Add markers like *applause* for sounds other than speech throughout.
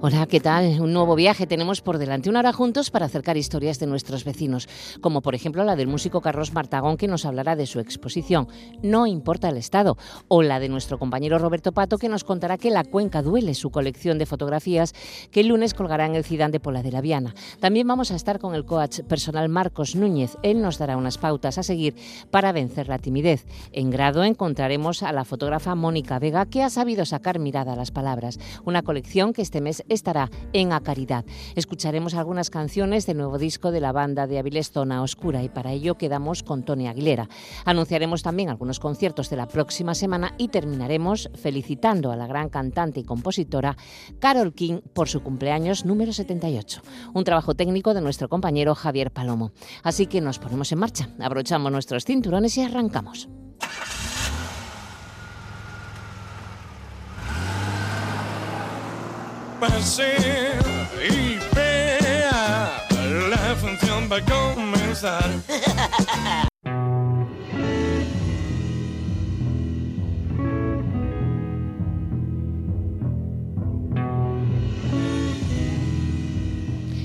Hola, ¿qué tal? Un nuevo viaje tenemos por delante. Una hora juntos para acercar historias de nuestros vecinos, como por ejemplo la del músico Carlos Martagón que nos hablará de su exposición No importa el estado, o la de nuestro compañero Roberto Pato que nos contará que La Cuenca duele, su colección de fotografías que el lunes colgará en el Cidán de Pola de la Viana. También vamos a estar con el coach personal Marcos Núñez. Él nos dará unas pautas a seguir para vencer la timidez. En grado encontraremos a la fotógrafa Mónica Vega que ha sabido sacar mirada a las palabras, una colección que este mes estará en A Caridad. Escucharemos algunas canciones del nuevo disco de la banda de Avilés Zona Oscura y para ello quedamos con Tony Aguilera. Anunciaremos también algunos conciertos de la próxima semana y terminaremos felicitando a la gran cantante y compositora Carol King por su cumpleaños número 78. Un trabajo técnico de nuestro compañero Javier Palomo. Así que nos ponemos en marcha, abrochamos nuestros cinturones y arrancamos. Paseo y vea la función va a comenzar. *laughs*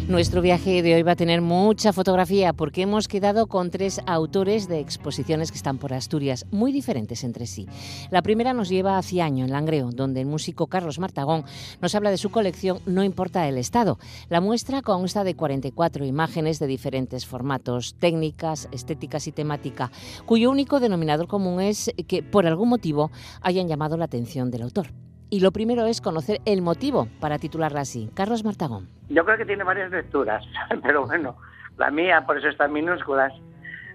Nuestro viaje de hoy va a tener mucha fotografía porque hemos quedado con tres autores de exposiciones que están por Asturias, muy diferentes entre sí. La primera nos lleva a Ciaño, en Langreo, donde el músico Carlos Martagón nos habla de su colección No importa el estado. La muestra consta de 44 imágenes de diferentes formatos, técnicas, estéticas y temática, cuyo único denominador común es que por algún motivo hayan llamado la atención del autor. Y lo primero es conocer el motivo para titularla así. Carlos Martagón. Yo creo que tiene varias lecturas, *laughs* pero bueno, la mía, por eso está en minúsculas.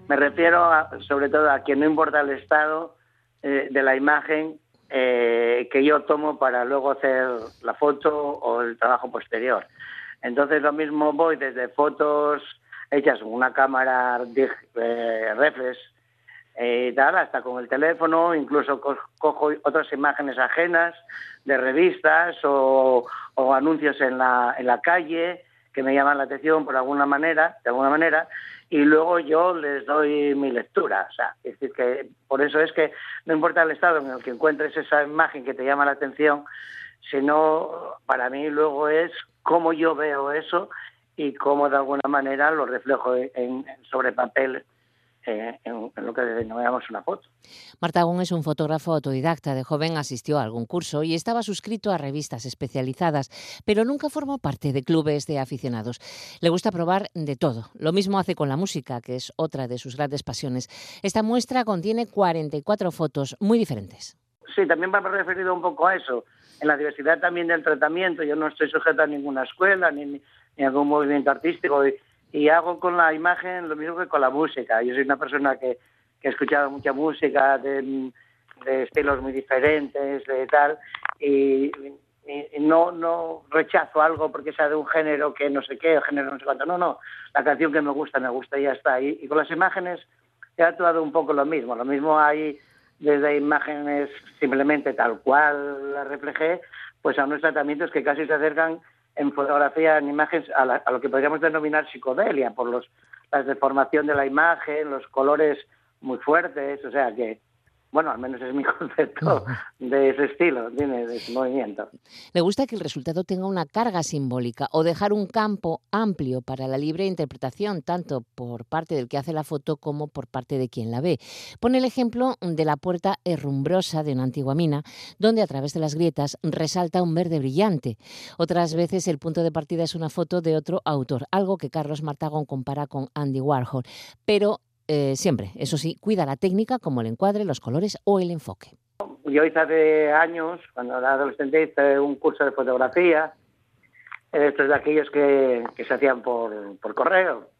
Me refiero a, sobre todo a que no importa el estado eh, de la imagen eh, que yo tomo para luego hacer la foto o el trabajo posterior. Entonces lo mismo voy desde fotos hechas con una cámara eh, reflex eh, tal, hasta con el teléfono, incluso co cojo otras imágenes ajenas de revistas o, o anuncios en la, en la calle que me llaman la atención por alguna manera, de alguna manera, y luego yo les doy mi lectura. O sea, es decir, que por eso es que no importa el estado en el que encuentres esa imagen que te llama la atención, sino para mí luego es cómo yo veo eso y cómo de alguna manera lo reflejo en, sobre papel en, en, lo que denominamos una foto. Martagón es un fotógrafo autodidacta. De joven asistió a algún curso y estaba suscrito a revistas especializadas, pero nunca formó parte de clubes de aficionados. Le gusta probar de todo. Lo mismo hace con la música, que es otra de sus grandes pasiones. Esta muestra contiene 44 fotos muy diferentes. Sí, también va referido un poco a eso. En la diversidad también del tratamiento, yo no estoy sujeta a ninguna escuela ni, ni a algún movimiento artístico. Y, y hago con la imagen lo mismo que con la música. Yo soy una persona que, que ha escuchado mucha música de, estilos muy diferentes, de tal, y, no, no rechazo algo porque sea de un género que no sé qué, género no sé cuánto. No, no, la canción que me gusta, me gusta y ya está. Y, y con las imágenes he actuado un poco lo mismo. Lo mismo hay desde imágenes simplemente tal cual las reflejé, pues a unos tratamientos que casi se acercan en fotografía, en imágenes, a, la, a, lo que podríamos denominar psicodelia, por los, la deformación de la imagen, los colores muy fuertes, o sea que, bueno, al menos es mi *laughs* concepto de ese estilo, tiene de ese movimiento. Le gusta que el resultado tenga una carga simbólica o dejar un campo amplio para la libre interpretación, tanto por parte del que hace la foto como por parte de quien la ve. Pone el ejemplo de la puerta herrumbrosa de una antigua mina, donde a través de las grietas resalta un verde brillante. Otras veces el punto de partida es una foto de otro autor, algo que Carlos Martagón compara con Andy Warhol, pero eh, siempre, eso sí, cuida la técnica como el encuadre, los colores o el enfoque. Yo hice hace años, cuando era adolescente, hice un curso de fotografía, estos de aquellos que, que se hacían por, por, correo,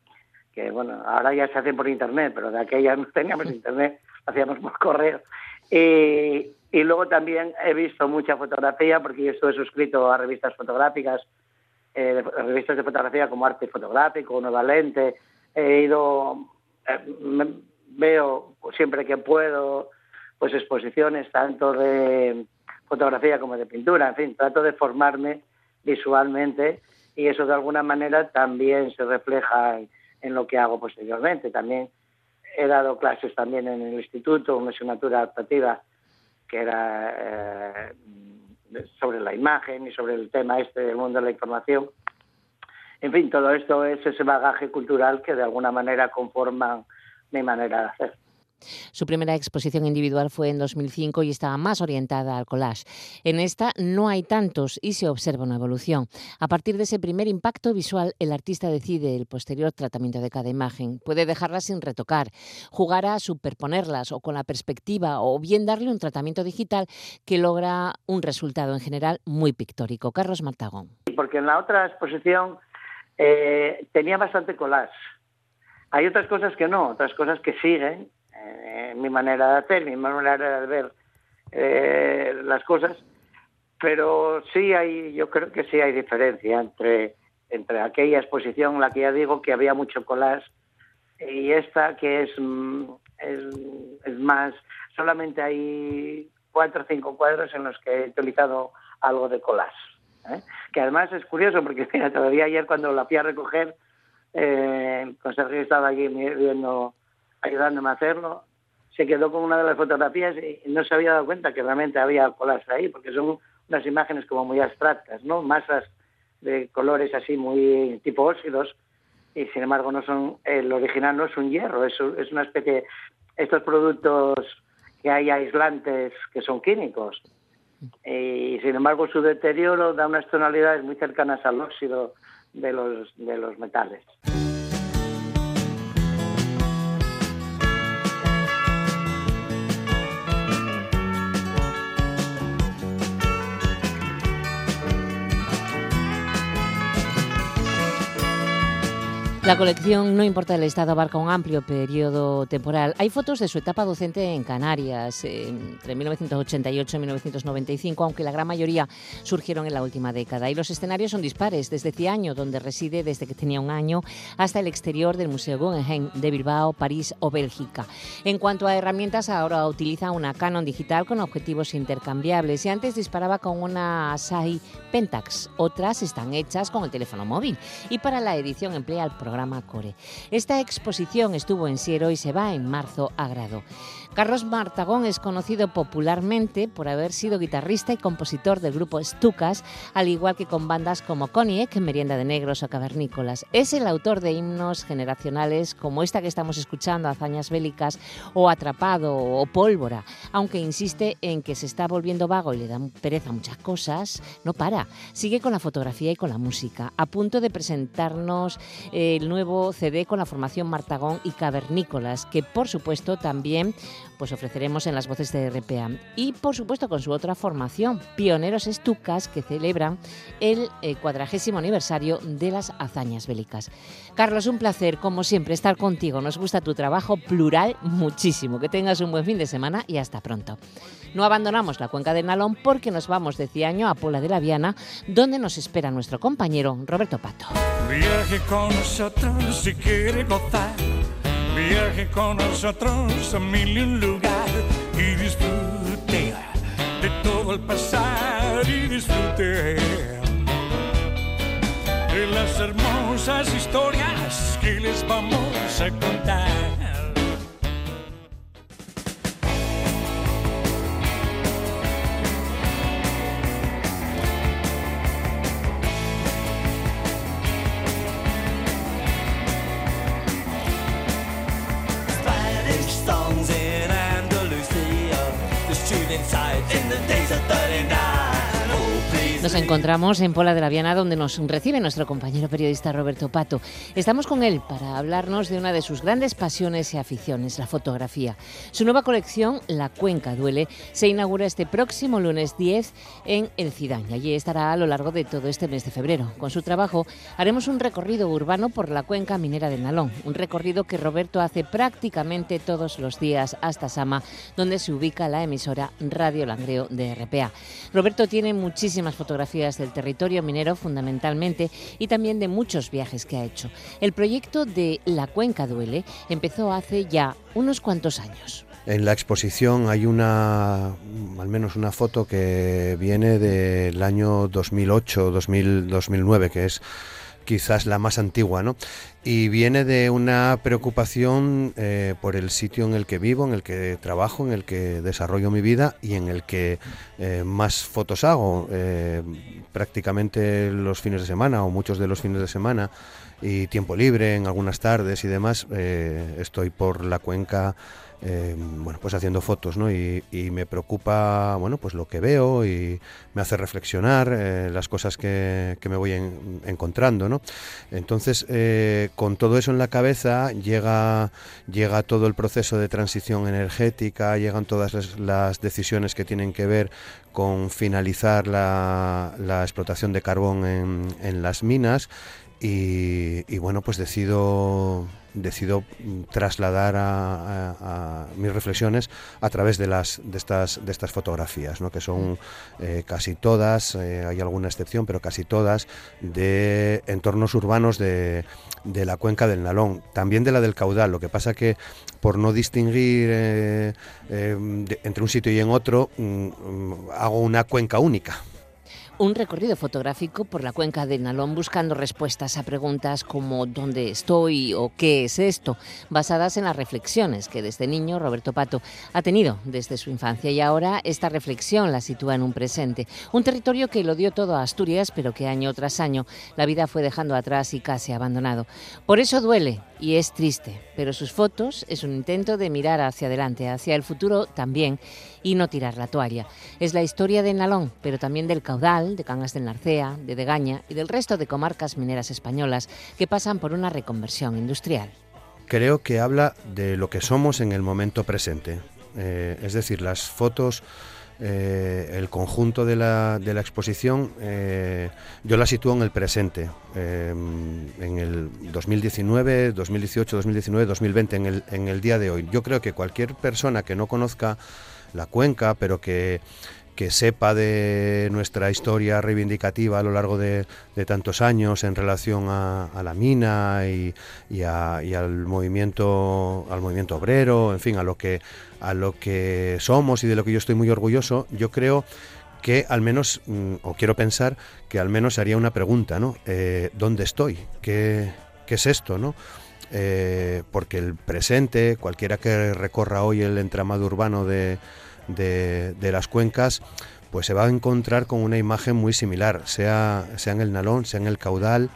que bueno, ahora ya se hacen por internet, pero de aquella no teníamos *laughs* internet, hacíamos por correo. Y, y luego también he visto mucha fotografía, porque yo estuve suscrito a revistas fotográficas, eh, revistas de fotografía como Arte Fotográfico, Nueva Lente, he ido veo siempre que puedo pues exposiciones tanto de fotografía como de pintura, en fin, trato de formarme visualmente y eso de alguna manera también se refleja en, lo que hago posteriormente. También he dado clases también en el instituto, una asignatura adaptativa que era eh, sobre la imagen y sobre el tema este del mundo de la información. En fin, todo esto es ese bagaje cultural que de alguna manera conforma mi manera de hacer. Su primera exposición individual fue en 2005 y estaba más orientada al collage. En esta no hay tantos y se observa una evolución. A partir de ese primer impacto visual, el artista decide el posterior tratamiento de cada imagen. Puede dejarlas sin retocar, jugar a superponerlas o con la perspectiva o bien darle un tratamiento digital que logra un resultado en general muy pictórico. Carlos Martagón. Porque en la otra exposición eh, tenía bastante collage. Hay otras cosas que no, otras cosas que siguen eh, mi manera de hacer, mi manera de ver eh, las cosas, pero sí hay, yo creo que sí hay diferencia entre, entre aquella exposición la que ya digo que había mucho collage y esta que es, mm, es, más, solamente hay cuatro o cinco cuadros en los que he utilizado algo de collage. ¿Eh? Que además es curioso porque *laughs* todavía ayer cuando la fui a recoger, eh, con Sergio estaba allí viendo ayudándome a hacerlo, se quedó con una de las fotografías y no se había dado cuenta que realmente había colas ahí, porque son unas imágenes como muy abstractas, ¿no? Masas de colores así muy tipo óxidos y sin embargo no son el original no es un hierro, es, es una especie estos productos que hay aislantes que son químicos y sin embargo su deterioro da unas tonalidades muy cercanas al óxido de los de los metales. La colección No importa el estado abarca un amplio periodo temporal. Hay fotos de su etapa docente en Canarias, entre 1988 y 1995, aunque la gran mayoría surgieron en la última década. Y los escenarios son dispares, desde Ciaño, donde reside desde que tenía un año, hasta el exterior del Museo Guggenheim de Bilbao, París o Bélgica. En cuanto a herramientas, ahora utiliza una Canon digital con objetivos intercambiables y antes disparaba con una Asahi Pentax. Otras están hechas con el teléfono móvil y para la edición emplea el programa Esta exposición estuvo en Siero y se va en marzo a Grado. Carlos Martagón es conocido popularmente por haber sido guitarrista y compositor del grupo Stucas, al igual que con bandas como Coniec, Merienda de Negros o Cavernícolas. Es el autor de himnos generacionales como esta que estamos escuchando, Hazañas Bélicas, o Atrapado o Pólvora. Aunque insiste en que se está volviendo vago y le da pereza muchas cosas, no para. Sigue con la fotografía y con la música, a punto de presentarnos el nuevo CD con la formación Martagón y Cavernícolas, que por supuesto también pues ofreceremos en las voces de RPA. Y por supuesto con su otra formación, Pioneros Estucas, que celebran el eh, cuadragésimo aniversario de las hazañas bélicas. Carlos, un placer, como siempre, estar contigo. Nos gusta tu trabajo plural muchísimo. Que tengas un buen fin de semana y hasta pronto. No abandonamos la cuenca del Nalón porque nos vamos de Ciaño a Pola de la Viana, donde nos espera nuestro compañero Roberto Pato. Viaje con nosotros si quiere gozar Viaje con nosotros a mil y un lugar y disfrute de todo el pasar y disfrute de las hermosas historias que les vamos a contar. Nos encontramos en Pola de la Viana, donde nos recibe nuestro compañero periodista Roberto Pato. Estamos con él para hablarnos de una de sus grandes pasiones y aficiones, la fotografía. Su nueva colección, La Cuenca Duele, se inaugura este próximo lunes 10 en El Cidán. Allí estará a lo largo de todo este mes de febrero. Con su trabajo haremos un recorrido urbano por la cuenca minera del Nalón, un recorrido que Roberto hace prácticamente todos los días hasta Sama, donde se ubica la emisora Radio Langreo de RPA. Roberto tiene muchísimas fotografías fotografías del territorio minero fundamentalmente y también de muchos viajes que ha hecho. El proyecto de La Cuenca Duele empezó hace ya unos cuantos años. En la exposición hay una, al menos una foto que viene del año 2008, 2000, 2009, que es quizás la más antigua, ¿no? Y viene de una preocupación eh, por el sitio en el que vivo, en el que trabajo, en el que desarrollo mi vida y en el que eh, más fotos hago, eh, prácticamente los fines de semana o muchos de los fines de semana y tiempo libre en algunas tardes y demás, estoy por la cuenca eh, bueno, pues haciendo fotos, ¿no? Y, me preocupa, bueno, pues lo que veo y me hace reflexionar eh, las cosas que, me voy encontrando, ¿no? Entonces, eh, con todo eso en la cabeza llega, llega todo el proceso de transición energética, llegan todas las, decisiones que tienen que ver con finalizar la, explotación de carbón en, las minas y, bueno, pues decido decido trasladar a, mis reflexiones a través de las de estas de estas fotografías ¿no? que son eh, casi todas eh, hay alguna excepción pero casi todas de entornos urbanos de, la cuenca del Nalón también de la del caudal lo que pasa que por no distinguir eh, entre un sitio y en otro mm, mm, hago una cuenca única un recorrido fotográfico por la cuenca del Nalón buscando respuestas a preguntas como ¿dónde estoy? o ¿qué es esto? basadas en las reflexiones que desde niño Roberto Pato ha tenido desde su infancia y ahora esta reflexión la sitúa en un presente, un territorio que lo dio todo a Asturias pero que año tras año la vida fue dejando atrás y casi abandonado. Por eso duele y es triste, pero sus fotos es un intento de mirar hacia adelante, hacia el futuro también y no tirar la toalla. Es la historia de Nalón, pero también del caudal, de Cangas del Narcea, de Degaña y del resto de comarcas mineras españolas que pasan por una reconversión industrial. Creo que habla de lo que somos en el momento presente. Eh, es decir, las fotos, eh, el conjunto de la, de la exposición, eh, yo la sitúo en el presente, en el 2019, 2018, 2019, 2020, en el, en el día de hoy. Yo creo que cualquier persona que no conozca la cuenca, pero que, sepa de nuestra historia reivindicativa a lo largo de, tantos años en relación a, la mina y, al movimiento al movimiento obrero, en fin, a lo que a lo que somos y de lo que yo estoy muy orgulloso, yo creo que al menos, mm, o quiero pensar que al menos haría una pregunta, ¿no? Eh, ¿Dónde estoy? ¿Qué, ¿Qué, es esto, no? Eh, porque el presente, cualquiera que recorra hoy el entramado urbano de, de, las cuencas, pues se va a encontrar con una imagen muy similar, sea, sea en el Nalón, sea en el Caudal,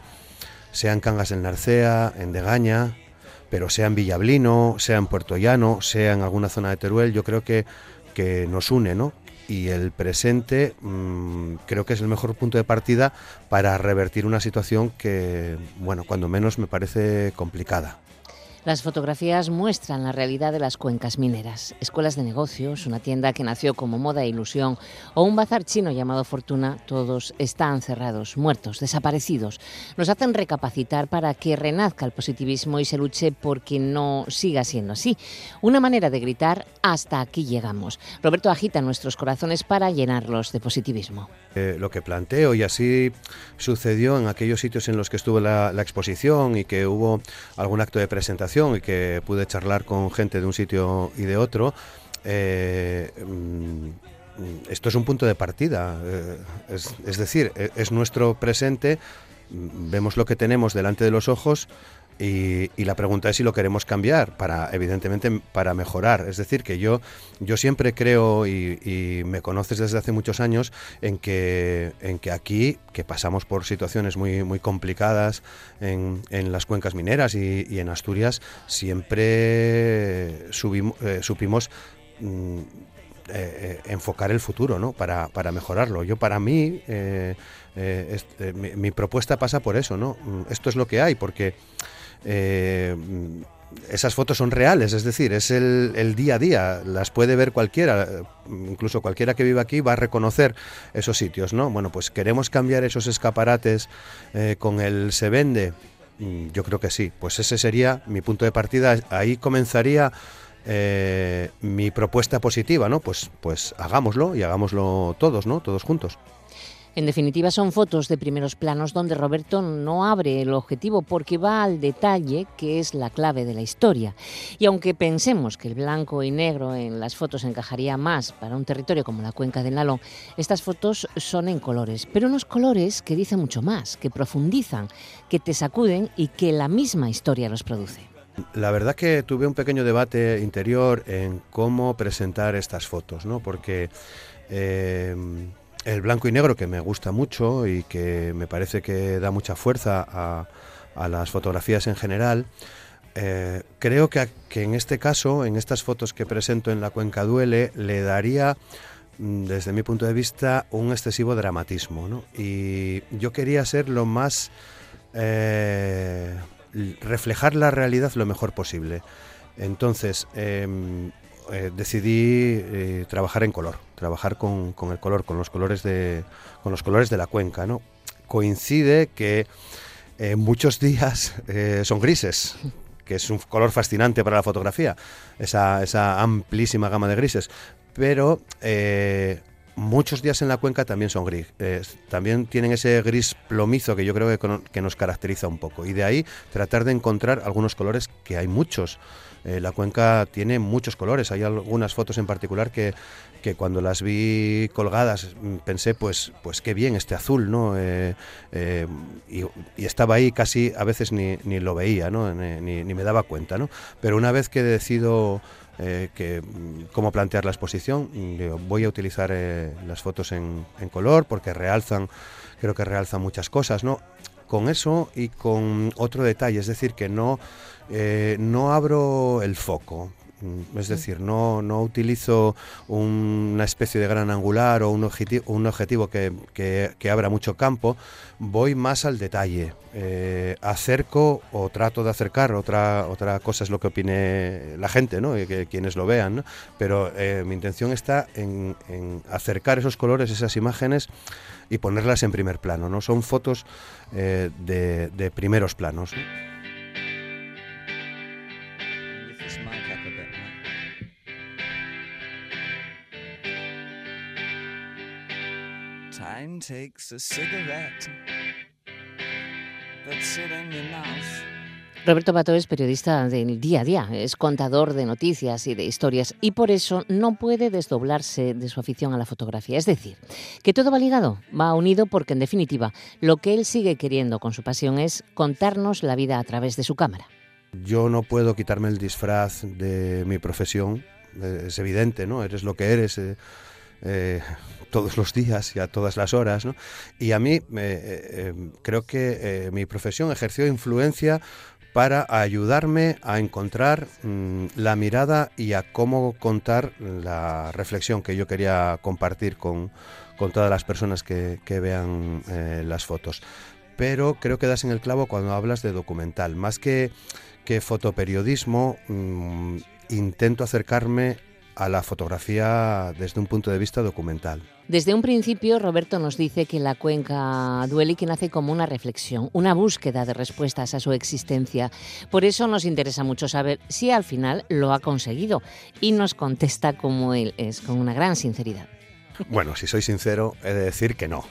sea en Cangas del Narcea, en Degaña, pero sea en Villablino, sea en Puerto Llano, sea en alguna zona de Teruel, yo creo que, que nos une, ¿no? Y el presente mm, creo que es el mejor punto de partida para revertir una situación que, bueno, cuando menos me parece complicada. Las fotografías muestran la realidad de las cuencas mineras, escuelas de negocios, una tienda que nació como moda e ilusión o un bazar chino llamado Fortuna, todos están cerrados, muertos, desaparecidos. Nos hacen recapacitar para que renazca el positivismo y se luche por que no siga siendo así. Una manera de gritar hasta aquí llegamos. Roberto agita nuestros corazones para llenarlos de positivismo. Eh, lo que planteo y así sucedió en aquellos sitios en los que estuvo la exposición y que hubo algún acto de presentación y que pude charlar con gente de un sitio y de otro, eh, mm, esto es un punto de partida. Eh, es, decir, e, es nuestro presente, mm, vemos lo que tenemos delante de los ojos y, la pregunta es si lo queremos cambiar para, evidentemente, para mejorar. Es decir, que yo, yo siempre creo y, me conoces desde hace muchos años en que, en que aquí, que pasamos por situaciones muy, muy complicadas en, en las cuencas mineras y, en Asturias, siempre subimos, eh, supimos mm, eh, eh, enfocar el futuro, ¿no? Para, para mejorarlo. Yo, para mí, este, mi, mi, propuesta pasa por eso, ¿no? Mm, esto es lo que hay, porque eh, esas fotos son reales, es decir, es el, día a día, las puede ver cualquiera, incluso cualquiera que viva aquí va a reconocer esos sitios, ¿no? Bueno, pues queremos cambiar esos escaparates eh, con el se vende, mm, yo creo que sí, pues ese sería mi punto de partida, ahí comenzaría eh, mi propuesta positiva, ¿no? Pues, pues hagámoslo y hagámoslo todos, ¿no? Todos juntos. En definitiva, son fotos de primeros planos donde Roberto no abre el objetivo porque va al detalle que es la clave de la historia. Y aunque pensemos que el blanco y negro en las fotos encajaría más para un territorio como la cuenca del Nalón, estas fotos son en colores, pero unos colores que dicen mucho más, que profundizan, que te sacuden y que la misma historia los produce. La verdad que tuve un pequeño debate interior en cómo presentar estas fotos, ¿no? Porque eh, el blanco y negro que me gusta mucho y que me parece que da mucha fuerza a, las fotografías en general. Eh, creo que, en este caso, en estas fotos que presento en la Cuenca Duele, le daría, mm, desde mi punto de vista, un excesivo dramatismo. Y yo quería ser lo más... Eh, reflejar la realidad lo mejor posible. Entonces, em, eh, decidí eh, trabajar en color, trabajar con, el color, con los colores de, con los colores de la cuenca. ¿no? Coincide que eh, muchos días son grises, que es un color fascinante para la fotografía, esa, amplísima gama de grises, pero muchos días en la cuenca también son gris. también tienen ese gris plomizo que yo creo que, nos caracteriza un poco. Y de ahí tratar de encontrar algunos colores que hay muchos. Eh, la cuenca tiene muchos colores. Hay algunas fotos en particular que, que cuando las vi colgadas mm, pensé, pues, pues qué bien este azul, ¿no? Eh, eh, y, estaba ahí casi, a veces ni, ni lo veía, ¿no? Ni, ni, me daba cuenta, ¿no? Pero una vez que decido que, mm, cómo plantear la exposición, mm, voy a utilizar las fotos en, en color porque realzan, creo que realzan muchas cosas, ¿no? Con eso y con otro detalle, es decir, que no eh, no abro el foco. Mm, es decir, no, no utilizo una especie de gran angular o un objetivo, un objetivo que, que, abra mucho campo, voy más al detalle. Eh, acerco o trato de acercar, otra, otra cosa es lo que opine la gente, ¿no? y que, quienes lo vean, pero eh, mi intención está en, acercar esos colores, esas imágenes y ponerlas en primer plano. ¿no? Son fotos de, de primeros planos. Roberto Bato es periodista del día a día, es contador de noticias y de historias y por eso no puede desdoblarse de su afición a la fotografía. Es decir, que todo va ligado, va unido porque en definitiva lo que él sigue queriendo con su pasión es contarnos la vida a través de su cámara. Yo no puedo quitarme el disfraz de mi profesión, es evidente, ¿no? Eres lo que eres. Eh, eh, todos los días y a todas las horas. Y a mí eh, eh, creo que mi profesión ejerció influencia para ayudarme a encontrar mm, la mirada y a cómo contar la reflexión que yo quería compartir con, con todas las personas que, que vean las fotos. Pero creo que das en el clavo cuando hablas de documental. Más que, que fotoperiodismo, mm, intento acercarme a la fotografía desde un punto de vista documental. Desde un principio, Roberto nos dice que la cuenca duele que nace como una reflexión, una búsqueda de respuestas a su existencia. Por eso nos interesa mucho saber si al final lo ha conseguido y nos contesta como él es, con una gran sinceridad. Bueno, si soy sincero, he de decir que no.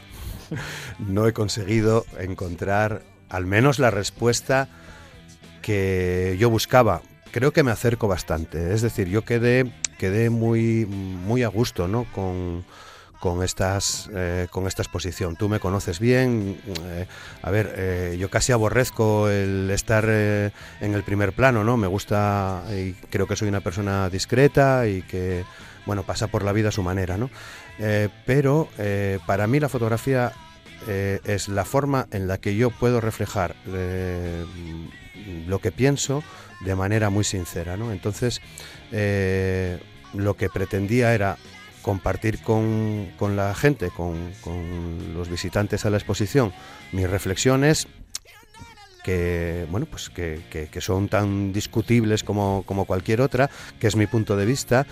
*laughs* No he conseguido encontrar al menos la respuesta que yo buscaba. Creo que me acerco bastante. Es decir, yo quedé, quedé muy, muy a gusto ¿no? con, con, estas, eh, con esta exposición. Tú me conoces bien. Eh, a ver, eh, yo casi aborrezco el estar en el primer plano, ¿no? Me gusta y creo que soy una persona discreta y que, bueno, pasa por la vida a su manera, ¿no? pero para mí la fotografía es la forma en la que yo puedo reflejar lo que pienso de manera muy sincera, ¿no? Entonces, lo que pretendía era compartir con, la gente, con, los visitantes a la exposición, mis reflexiones que bueno pues que, son tan discutibles como, cualquier otra, que es mi punto de vista,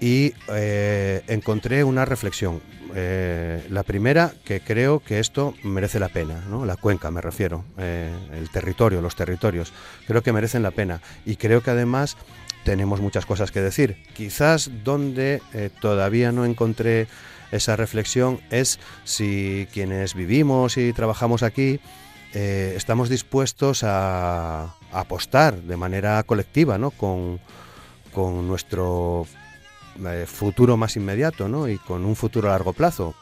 y eh, encontré una reflexión. Eh, la primera, que creo que esto merece la pena, ¿no? la cuenca me refiero, eh, el territorio, los territorios, creo que merecen la pena. Y creo que además tenemos muchas cosas que decir. Quizás donde todavía no encontré esa reflexión es si quienes vivimos y trabajamos aquí estamos dispuestos a, apostar de manera colectiva ¿no? con, con nuestro futuro más inmediato ¿no? y con un futuro a largo plazo.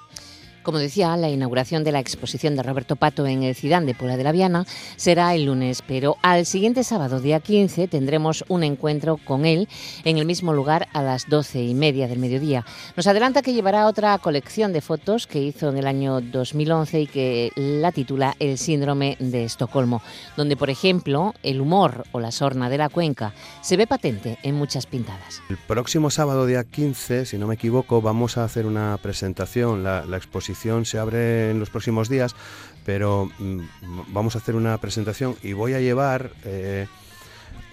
Como decía, la inauguración de la exposición de Roberto Pato en el Cidán de Puebla de la Viana será el lunes, pero al siguiente sábado, día 15, tendremos un encuentro con él en el mismo lugar a las doce y media del mediodía. Nos adelanta que llevará otra colección de fotos que hizo en el año 2011 y que la titula El síndrome de Estocolmo, donde, por ejemplo, el humor o la sorna de la cuenca se ve patente en muchas pintadas. El próximo sábado, día 15, si no me equivoco, vamos a hacer una presentación, la, la exposición se abre en los próximos días, pero mm, vamos a hacer una presentación y voy a llevar eh,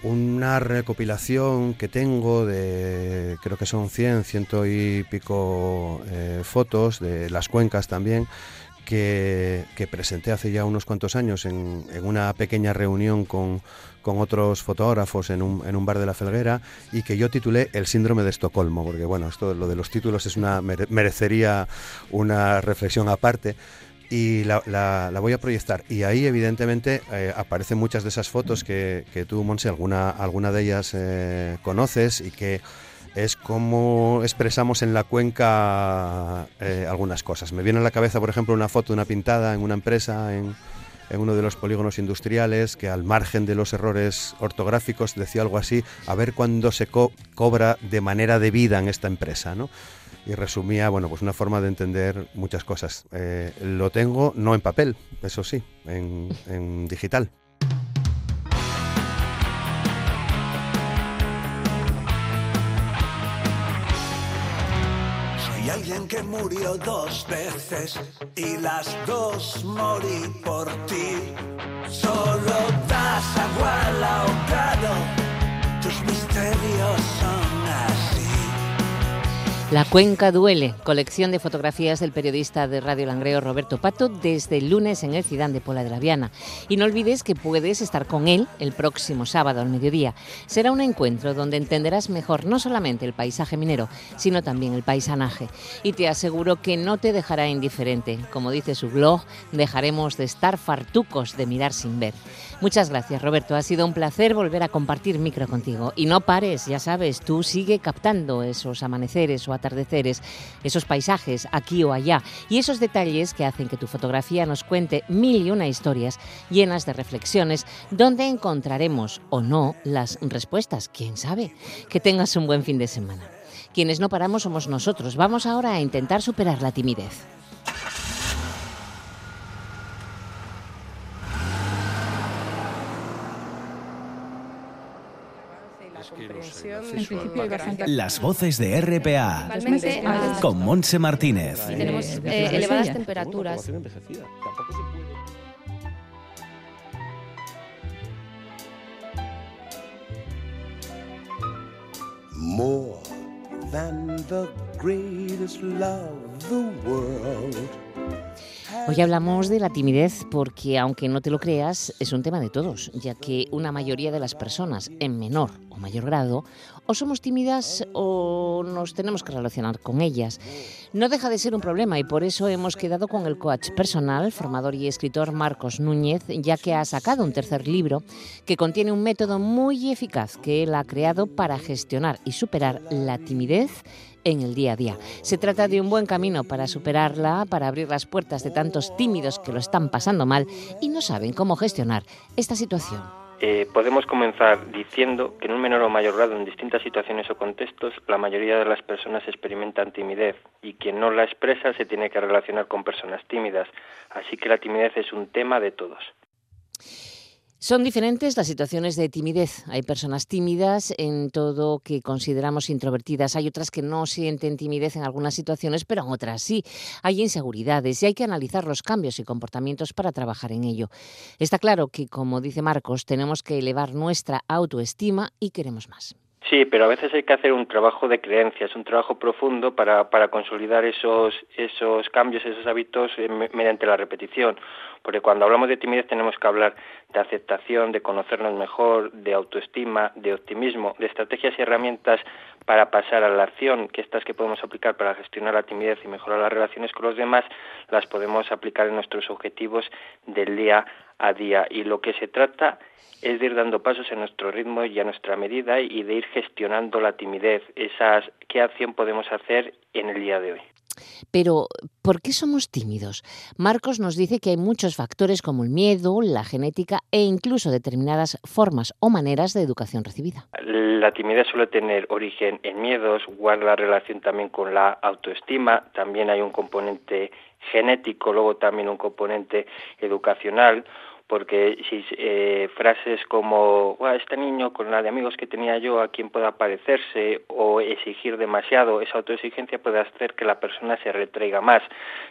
una recopilación que tengo de, creo que son 100, ciento y pico eh, fotos de las cuencas también. Que, presenté hace ya unos cuantos años en una pequeña reunión con, con otros fotógrafos en un, en un bar de la Felguera y que yo titulé El síndrome de Estocolmo, porque bueno, esto lo de los títulos es una merecería una reflexión aparte y la, la, voy a proyectar. Y ahí, evidentemente, eh, aparecen muchas de esas fotos que, que tú, Monse, alguna, alguna de ellas eh, conoces y que es como expresamos en la cuenca eh, algunas cosas. Me viene a la cabeza, por ejemplo, una foto, una pintada en una empresa en en uno de los polígonos industriales que al margen de los errores ortográficos decía algo así, a ver cuándo se cobra de manera debida en esta empresa, ¿no? Y resumía, bueno, pues una forma de entender muchas cosas. Eh, lo tengo no en papel, eso sí, en digital. Que murió dos veces y las dos morí por ti. Solo das agua al ahogado, tus misterios son así. La Cuenca Duele, colección de fotografías del periodista de Radio Langreo Roberto Pato desde el lunes en el Cidán de Pola de la Viana. Y no olvides que puedes estar con él el próximo sábado al mediodía. Será un encuentro donde entenderás mejor no solamente el paisaje minero, sino también el paisanaje. Y te aseguro que no te dejará indiferente. Como dice su blog, dejaremos de estar fartucos de mirar sin ver. Muchas gracias, Roberto. Ha sido un placer volver a compartir micro contigo. Y no pares, ya sabes, tú sigue captando esos amaneceres o atardeceres, esos paisajes aquí o allá y esos detalles que hacen que tu fotografía nos cuente mil y una historias llenas de reflexiones donde encontraremos o no las respuestas. ¿Quién sabe? Que tengas un buen fin de semana. Quienes no paramos somos nosotros. Vamos ahora a intentar superar la timidez. Las voces de RPA con Monse Martínez. tenemos eh, elevadas temperaturas. More than the greatest love the world Hoy hablamos de la timidez porque, aunque no te lo creas, es un tema de todos, ya que una mayoría de las personas, en menor o mayor grado, o somos tímidas o nos tenemos que relacionar con ellas. No deja de ser un problema y por eso hemos quedado con el coach personal, formador y escritor Marcos Núñez, ya que ha sacado un tercer libro que contiene un método muy eficaz que él ha creado para gestionar y superar la timidez en el día a día. Se trata de un buen camino para superarla, para abrir las puertas de tantos tímidos que lo están pasando mal y no saben cómo gestionar esta situación. Eh, podemos comenzar diciendo que en un menor o mayor grado en distintas situaciones o contextos la mayoría de las personas experimentan timidez y quien no la expresa se tiene que relacionar con personas tímidas, así que la timidez es un tema de todos. Son diferentes las situaciones de timidez. Hay personas tímidas en todo que consideramos introvertidas. Hay otras que no sienten timidez en algunas situaciones, pero en otras sí. Hay inseguridades y hay que analizar los cambios y comportamientos para trabajar en ello. Está claro que, como dice Marcos, tenemos que elevar nuestra autoestima y queremos más. Sí, pero a veces hay que hacer un trabajo de creencias, un trabajo profundo para, para consolidar esos, esos cambios, esos hábitos eh, mediante la repetición. Porque cuando hablamos de timidez tenemos que hablar de aceptación, de conocernos mejor, de autoestima, de optimismo, de estrategias y herramientas para pasar a la acción, que estas que podemos aplicar para gestionar la timidez y mejorar las relaciones con los demás, las podemos aplicar en nuestros objetivos del día a día. Y lo que se trata es de ir dando pasos en nuestro ritmo y a nuestra medida y de ir gestionando la timidez, esas qué acción podemos hacer en el día de hoy. Pero, ¿por qué somos tímidos? Marcos nos dice que hay muchos factores como el miedo, la genética e incluso determinadas formas o maneras de educación recibida. La timidez suele tener origen en miedos, guarda relación también con la autoestima, también hay un componente genético, luego también un componente educacional porque si eh, frases como este niño con la de amigos que tenía yo a quien pueda parecerse o exigir demasiado esa autoexigencia puede hacer que la persona se retraiga más.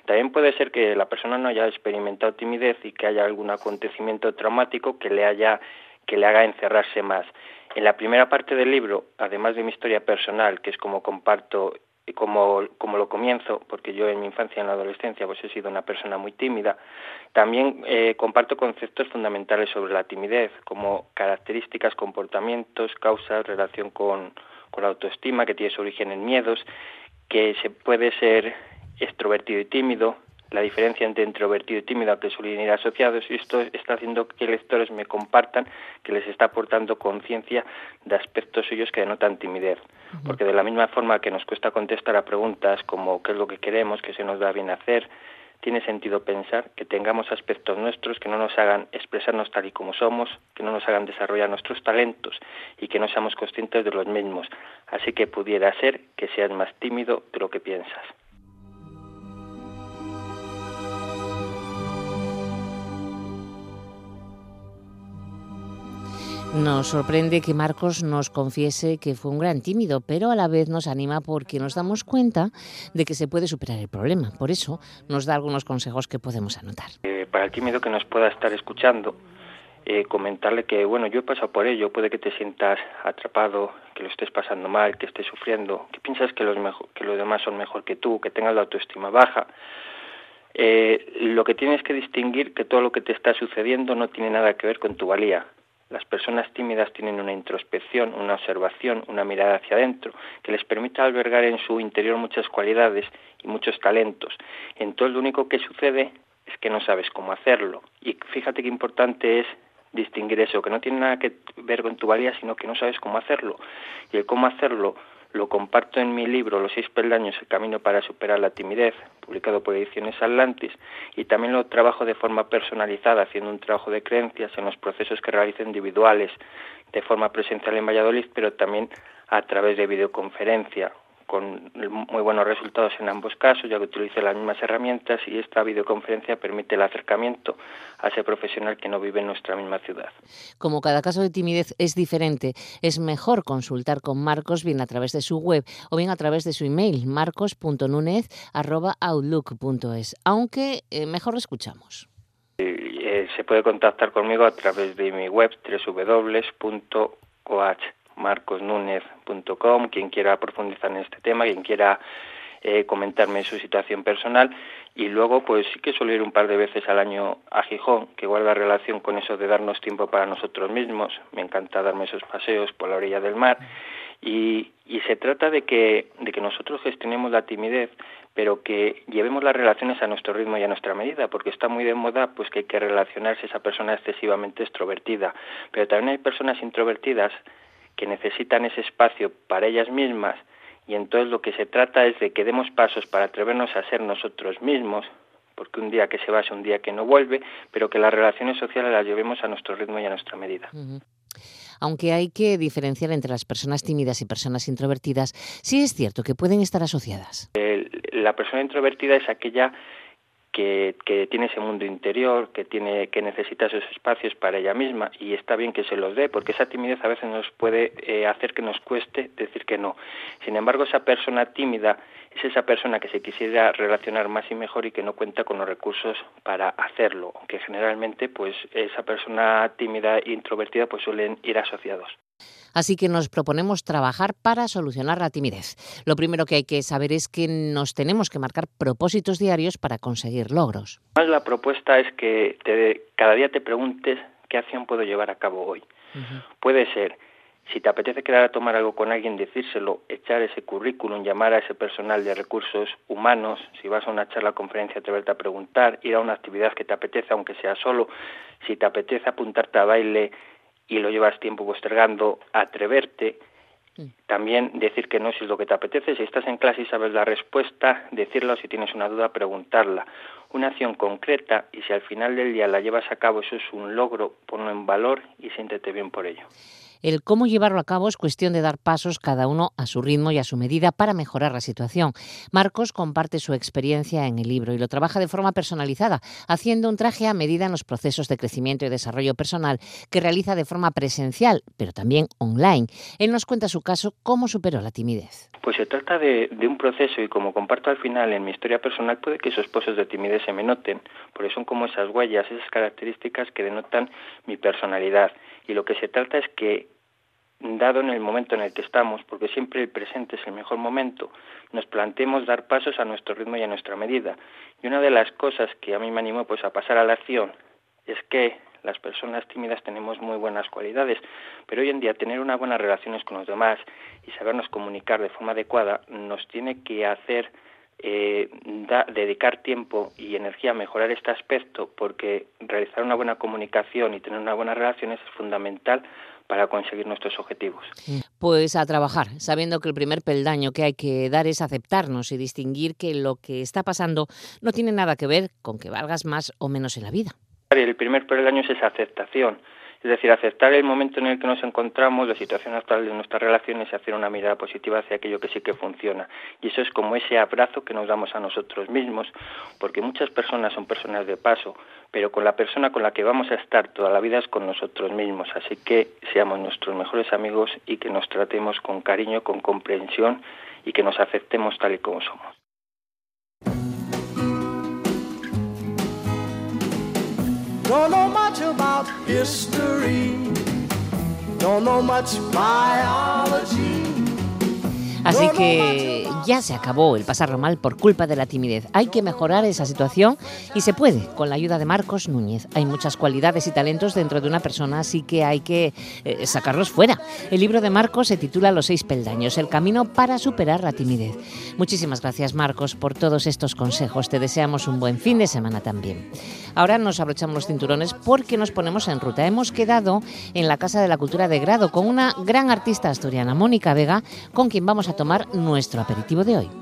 También puede ser que la persona no haya experimentado timidez y que haya algún acontecimiento traumático que le haya que le haga encerrarse más. En la primera parte del libro además de mi historia personal que es como comparto como, como lo comienzo, porque yo en mi infancia y en la adolescencia pues he sido una persona muy tímida, también eh, comparto conceptos fundamentales sobre la timidez, como características, comportamientos, causas, relación con, con la autoestima, que tiene su origen en miedos, que se puede ser extrovertido y tímido, la diferencia entre introvertido y tímido que suelen ir asociados y esto está haciendo que lectores me compartan que les está aportando conciencia de aspectos suyos que denotan timidez. Porque de la misma forma que nos cuesta contestar a preguntas como qué es lo que queremos, qué se nos da bien hacer, tiene sentido pensar que tengamos aspectos nuestros que no nos hagan expresarnos tal y como somos, que no nos hagan desarrollar nuestros talentos y que no seamos conscientes de los mismos. Así que pudiera ser que seas más tímido de lo que piensas. Nos sorprende que Marcos nos confiese que fue un gran tímido, pero a la vez nos anima porque nos damos cuenta de que se puede superar el problema. Por eso nos da algunos consejos que podemos anotar. Eh, para el tímido que nos pueda estar escuchando, eh, comentarle que, bueno, yo he pasado por ello, puede que te sientas atrapado, que lo estés pasando mal, que estés sufriendo, que piensas que los, que los demás son mejor que tú, que tengas la autoestima baja. Eh, lo que tienes que distinguir que todo lo que te está sucediendo no tiene nada que ver con tu valía, las personas tímidas tienen una introspección, una observación, una mirada hacia adentro, que les permite albergar en su interior muchas cualidades y muchos talentos. Entonces lo único que sucede es que no sabes cómo hacerlo. Y fíjate qué importante es distinguir eso, que no tiene nada que ver con tu valía, sino que no sabes cómo hacerlo. Y el cómo hacerlo lo comparto en mi libro Los seis peldaños, el camino para superar la timidez, publicado por Ediciones Atlantis, y también lo trabajo de forma personalizada, haciendo un trabajo de creencias en los procesos que realizo individuales, de forma presencial en Valladolid, pero también a través de videoconferencia, con muy buenos resultados en ambos casos, ya que utilizo las mismas herramientas y esta videoconferencia permite el acercamiento a ese profesional que no vive en nuestra misma ciudad. Como cada caso de timidez es diferente, es mejor consultar con Marcos bien a través de su web o bien a través de su email marcos.nunez.outlook.es, aunque eh, mejor lo escuchamos. Eh, se puede contactar conmigo a través de mi web www.coach marcosnunez.com, quien quiera profundizar en este tema, quien quiera eh, comentarme su situación personal. Y luego pues sí que suelo ir un par de veces al año a Gijón, que guarda relación con eso de darnos tiempo para nosotros mismos, me encanta darme esos paseos por la orilla del mar. Y, y se trata de que, de que nosotros gestionemos la timidez pero que llevemos las relaciones a nuestro ritmo y a nuestra medida, porque está muy de moda pues que hay que relacionarse. Esa persona excesivamente extrovertida, pero también hay personas introvertidas que necesitan ese espacio para ellas mismas y entonces lo que se trata es de que demos pasos para atrevernos a ser nosotros mismos, porque un día que se va es un día que no vuelve, pero que las relaciones sociales las llevemos a nuestro ritmo y a nuestra medida. Aunque hay que diferenciar entre las personas tímidas y personas introvertidas, sí es cierto que pueden estar asociadas. la persona introvertida es aquella que, que, tiene ese mundo interior, que tiene que necesita esos espacios para ella misma y está bien que se los dé, porque esa timidez a veces nos puede eh, hacer que nos cueste decir que no. Sin embargo, esa persona tímida es esa persona que se quisiera relacionar más y mejor y que no cuenta con los recursos para hacerlo, aunque generalmente pues esa persona tímida e introvertida pues suelen ir asociados. Así que nos proponemos trabajar para solucionar la timidez. Lo primero que hay que saber es que nos tenemos que marcar propósitos diarios para conseguir logros. La propuesta es que cada día te preguntes ¿qué acción puedo llevar a cabo hoy? Puede ser si te apetece quedar a tomar algo con alguien, decírselo, echar ese currículum, llamar a ese personal de recursos humanos, si vas a una charla, conferencia, atreverte a preguntar, ir a una actividad que te apetece, aunque sea solo, si te apetece apuntarte a baile y lo llevas tiempo postergando, atreverte, también decir que no si es lo que te apetece, si estás en clase y sabes la respuesta, decirlo, si tienes una duda, preguntarla. Una acción concreta y si al final del día la llevas a cabo, eso es un logro, ponlo en valor y siéntete bien por ello. El cómo llevarlo a cabo es cuestión de dar pasos cada uno a su ritmo y a su medida para mejorar la situación. Marcos comparte su experiencia en el libro y lo trabaja de forma personalizada, haciendo un traje a medida en los procesos de crecimiento y desarrollo personal que realiza de forma presencial, pero también online. Él nos cuenta su caso, cómo superó la timidez. Pues se trata de, un proceso y como comparto al final en mi historia personal, puede que esos pozos de timidez se me noten, porque son como esas huellas, esas características que denotan mi personalidad. Y lo que se trata es que dado en el momento en el que estamos, porque siempre el presente es el mejor momento, nos planteemos dar pasos a nuestro ritmo y a nuestra medida. Y una de las cosas que a mí me animó pues a pasar a la acción es que las personas tímidas tenemos muy buenas cualidades, pero hoy en día tener unas buenas relaciones con los demás y sabernos comunicar de forma adecuada nos tiene que hacer eh, dedicar tiempo y energía a mejorar este aspecto porque realizar una buena comunicación y tener unas buenas relaciones es fundamental para conseguir nuestros objetivos. Pues a trabajar, sabiendo que el primer peldaño que hay que dar es aceptarnos y distinguir que lo que está pasando no tiene nada que ver con que valgas más o menos en la vida. El primer peldaño es esa aceptación es decir, aceptar el momento en el que nos encontramos, la situación actual de nuestras relaciones y hacer una mirada positiva hacia aquello que sí que funciona. Y eso es como ese abrazo que nos damos a nosotros mismos, porque muchas personas son personas de paso, pero con la persona con la que vamos a estar toda la vida es con nosotros mismos. Así que seamos nuestros mejores amigos y que nos tratemos con cariño, con comprensión y que nos aceptemos tal y como somos. Don't know much about history. Don't know much biology. Así que ya se acabó el pasarlo mal por culpa de la timidez. Hay que mejorar esa situación y se puede con la ayuda de Marcos Núñez. Hay muchas cualidades y talentos dentro de una persona, así que hay que eh, sacarlos fuera. El libro de Marcos se titula Los seis peldaños, el camino para superar la timidez. Muchísimas gracias Marcos por todos estos consejos. Te deseamos un buen fin de semana también. Ahora nos abrochamos los cinturones porque nos ponemos en ruta. Hemos quedado en la Casa de la Cultura de Grado con una gran artista asturiana, Mónica Vega, con quien vamos a tomar nuestro aperitivo de hoy.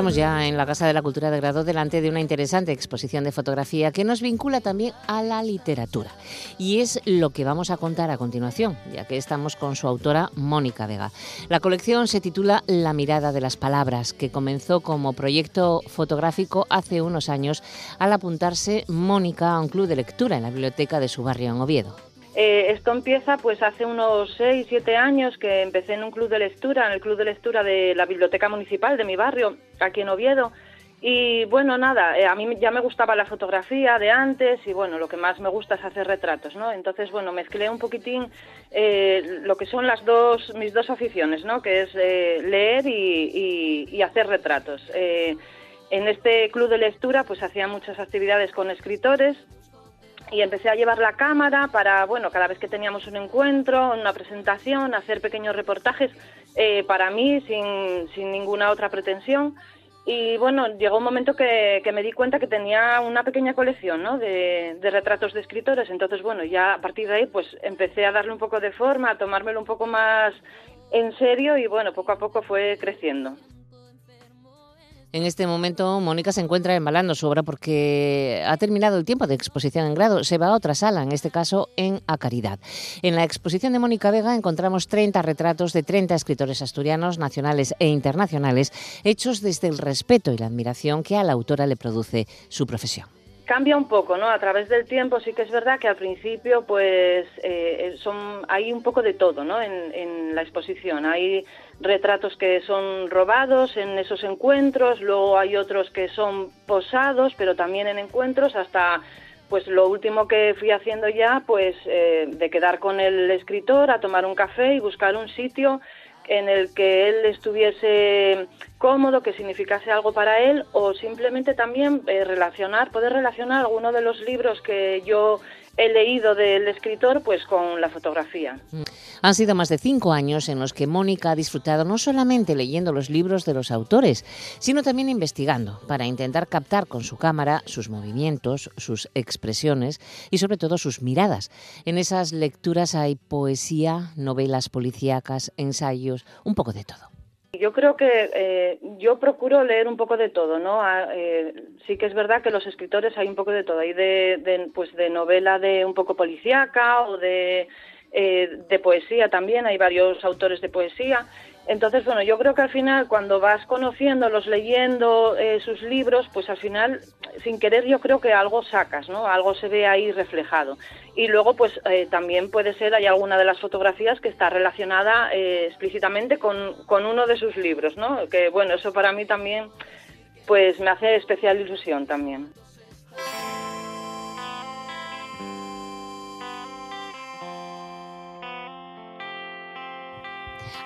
Estamos ya en la Casa de la Cultura de Grado delante de una interesante exposición de fotografía que nos vincula también a la literatura. Y es lo que vamos a contar a continuación, ya que estamos con su autora Mónica Vega. La colección se titula La mirada de las palabras, que comenzó como proyecto fotográfico hace unos años al apuntarse Mónica a un club de lectura en la biblioteca de su barrio en Oviedo. Eh, esto empieza pues hace unos 6, 7 años que empecé en un club de lectura, en el club de lectura de la Biblioteca Municipal de mi barrio, aquí en Oviedo. Y bueno, nada, eh, a mí ya me gustaba la fotografía de antes y bueno, lo que más me gusta es hacer retratos, ¿no? Entonces, bueno, mezclé un poquitín eh, lo que son las dos, mis dos aficiones, ¿no? Que es leer y, y, hacer retratos. en este club de lectura pues hacía muchas actividades con escritores y empecé a llevar la cámara para, bueno, cada vez que teníamos un encuentro, una presentación, hacer pequeños reportajes eh, para mí sin, sin, ninguna otra pretensión. Y bueno, llegó un momento que, que me di cuenta que tenía una pequeña colección ¿no? de, de, retratos de escritores. Entonces, bueno, ya a partir de ahí pues empecé a darle un poco de forma, a tomármelo un poco más en serio y bueno, poco a poco fue creciendo. En este momento, Mónica se encuentra embalando su obra porque ha terminado el tiempo de exposición en grado. Se va a otra sala, en este caso en Acaridad. En la exposición de Mónica Vega encontramos 30 retratos de 30 escritores asturianos, nacionales e internacionales, hechos desde el respeto y la admiración que a la autora le produce su profesión cambia un poco, ¿no? A través del tiempo sí que es verdad que al principio pues eh, son hay un poco de todo, ¿no? En, en, la exposición hay retratos que son robados en esos encuentros, luego hay otros que son posados, pero también en encuentros hasta pues lo último que fui haciendo ya pues eh, de quedar con el escritor a tomar un café y buscar un sitio en el que él estuviese cómodo, que significase algo para él, o simplemente también eh, relacionar, poder relacionar alguno de los libros que yo he leído del escritor pues con la fotografía. Mm. Han sido más de cinco años en los que Mónica ha disfrutado no solamente leyendo los libros de los autores, sino también investigando para intentar captar con su cámara sus movimientos, sus expresiones y sobre todo sus miradas. En esas lecturas hay poesía, novelas policíacas, ensayos, un poco de todo. Yo creo que eh, yo procuro leer un poco de todo, ¿no? Ah, eh, sí que es verdad que los escritores hay un poco de todo, hay de, pues de novela de un poco policíaca o de, eh, de poesía también, hay varios autores de poesía, entonces, bueno, yo creo que al final cuando vas conociéndolos, leyendo eh, sus libros, pues al final, sin querer, yo creo que algo sacas, ¿no? Algo se ve ahí reflejado. Y luego, pues eh, también puede ser, hay alguna de las fotografías que está relacionada eh, explícitamente con, con uno de sus libros, ¿no? Que bueno, eso para mí también, pues me hace especial ilusión también.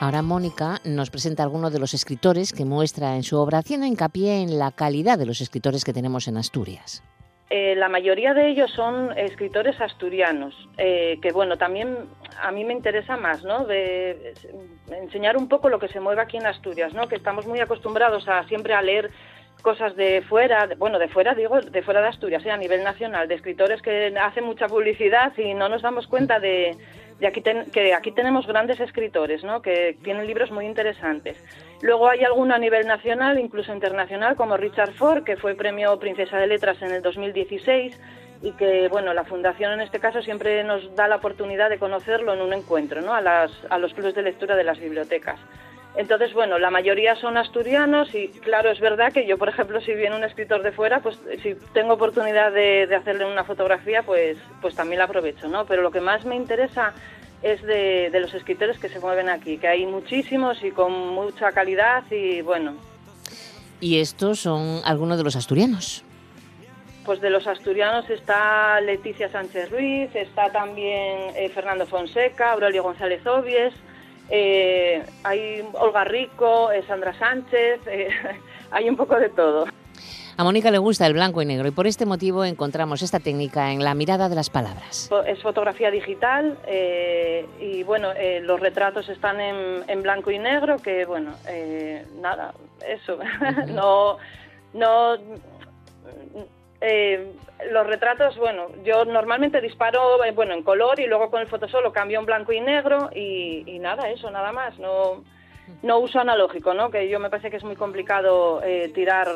Ahora Mónica nos presenta algunos de los escritores que muestra en su obra, haciendo hincapié en la calidad de los escritores que tenemos en Asturias. Eh, la mayoría de ellos son escritores asturianos, eh, que bueno, también a mí me interesa más, ¿no? De, enseñar un poco lo que se mueve aquí en Asturias, ¿no? Que estamos muy acostumbrados a siempre a leer cosas de fuera, bueno, de fuera digo, de fuera de Asturias, ¿eh? a nivel nacional, de escritores que hacen mucha publicidad y no nos damos cuenta de, y aquí que aquí tenemos grandes escritores, ¿no? que tienen libros muy interesantes. Luego hay alguno a nivel nacional, incluso internacional, como Richard Ford, que fue premio Princesa de Letras en el 2016 y que, bueno, la Fundación en este caso siempre nos da la oportunidad de conocerlo en un encuentro, ¿no? a, las, a los clubes de lectura de las bibliotecas. Entonces, bueno, la mayoría son asturianos y claro, es verdad que yo, por ejemplo, si viene un escritor de fuera, pues si tengo oportunidad de, hacerle una fotografía, pues, pues también la aprovecho, ¿no? Pero lo que más me interesa es de, los escritores que se mueven aquí, que hay muchísimos y con mucha calidad y bueno. ¿Y estos son algunos de los asturianos? Pues de los asturianos está Leticia Sánchez Ruiz, está también eh, Fernando Fonseca, Aurelio González Obies, eh, hay Olga Rico, eh, Sandra Sánchez, eh, *laughs* hay un poco de todo. A Mónica le gusta el blanco y negro y por este motivo encontramos esta técnica en la mirada de las palabras. Es fotografía digital y bueno, los retratos están en, blanco y negro que bueno, nada, eso, *laughs* no, no eh, los retratos, bueno, yo normalmente disparo eh, bueno en color y luego con el fotosolo cambio en blanco y negro y, nada, eso, nada más. No, no uso analógico, ¿no? Que yo me parece que es muy complicado eh, tirar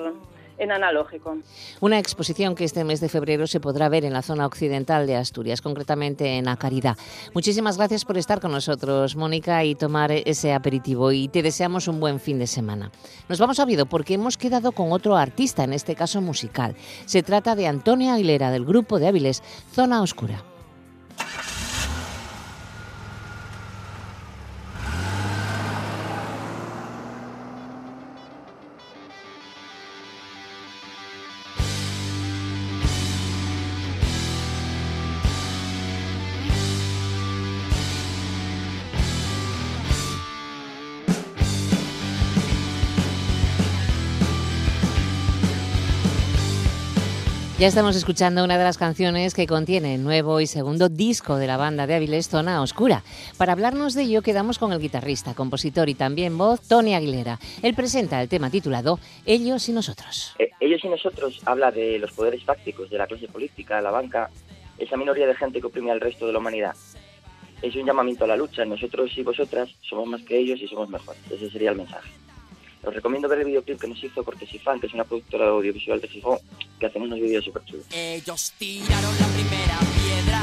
en analógico. Una exposición que este mes de febrero se podrá ver en la zona occidental de Asturias, concretamente en Acaridad. Muchísimas gracias por estar con nosotros, Mónica, y tomar ese aperitivo. Y te deseamos un buen fin de semana. Nos vamos a Vido porque hemos quedado con otro artista, en este caso musical. Se trata de Antonio Aguilera, del grupo de Áviles Zona Oscura. Ya estamos escuchando una de las canciones que contiene el nuevo y segundo disco de la banda de Avilés, Zona Oscura. Para hablarnos de ello quedamos con el guitarrista, compositor y también voz, Tony Aguilera. Él presenta el tema titulado Ellos y Nosotros. Eh, ellos y Nosotros habla de los poderes fácticos de la clase política, la banca, esa minoría de gente que oprime al resto de la humanidad. Es un llamamiento a la lucha. Nosotros y vosotras somos más que ellos y somos mejores. Ese sería el mensaje. Os recomiendo ver el videoclip que nos hizo Cortesifan, que es una productora audiovisual de Gijón, que hacen unos vídeos súper chulos. Ellos tiraron la primera piedra,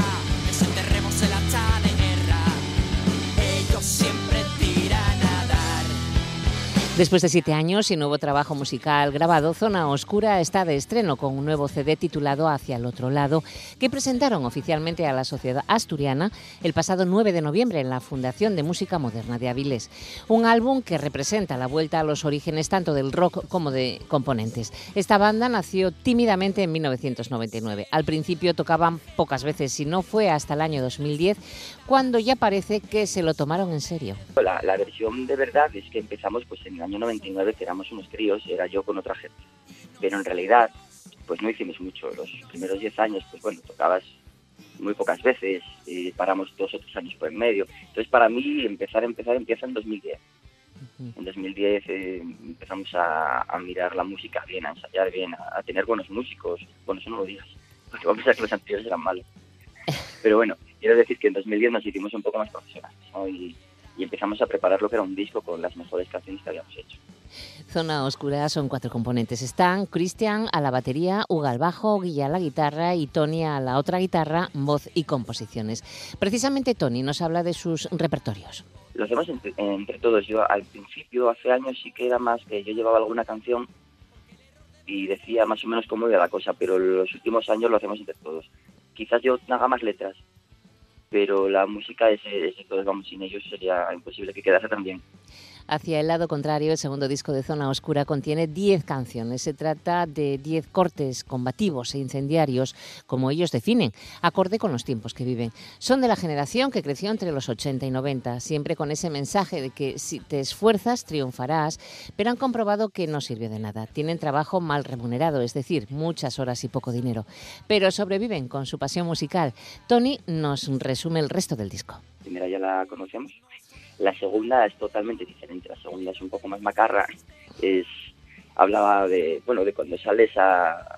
Después de siete años y nuevo trabajo musical grabado, Zona Oscura está de estreno con un nuevo CD titulado Hacia el otro lado, que presentaron oficialmente a la sociedad asturiana el pasado 9 de noviembre en la Fundación de Música Moderna de Avilés. Un álbum que representa la vuelta a los orígenes tanto del rock como de componentes. Esta banda nació tímidamente en 1999. Al principio tocaban pocas veces y no fue hasta el año 2010 cuando ya parece que se lo tomaron en serio. La, la versión de verdad es que empezamos pues en año 99, que éramos unos críos, era yo con otra gente. Pero en realidad, pues no hicimos mucho. Los primeros 10 años, pues bueno, tocabas muy pocas veces, paramos dos o tres años por el medio. Entonces para mí empezar, empezar, empieza en 2010. En 2010 eh, empezamos a, a mirar la música bien, a ensayar bien, a, a tener buenos músicos. Bueno, eso no lo digas, porque vamos a pensar que los anteriores eran malos. *laughs* Pero bueno, quiero decir que en 2010 nos hicimos un poco más profesionales ¿no? y, y empezamos a preparar lo que era un disco con las mejores canciones que habíamos hecho. Zona Oscura son cuatro componentes. Están Cristian a la batería, Uga al bajo, Guilla a la guitarra y Tony a la otra guitarra, voz y composiciones. Precisamente Tony nos habla de sus repertorios. Lo hacemos entre, entre todos. Yo al principio, hace años, sí que era más que yo llevaba alguna canción y decía más o menos cómo iba la cosa, pero los últimos años lo hacemos entre todos. Quizás yo haga más letras, pero la música es, es de todos, vamos, sin ellos sería imposible que quedase tan bien. Hacia el lado contrario, el segundo disco de Zona Oscura contiene 10 canciones. Se trata de 10 cortes combativos e incendiarios, como ellos definen, acorde con los tiempos que viven. Son de la generación que creció entre los 80 y 90, siempre con ese mensaje de que si te esfuerzas, triunfarás, pero han comprobado que no sirvió de nada. Tienen trabajo mal remunerado, es decir, muchas horas y poco dinero, pero sobreviven con su pasión musical. Tony nos resume el resto del disco. Primera ya la conocemos. La segunda es totalmente diferente. La segunda es un poco más macarra. Es hablaba de bueno de cuando sales a,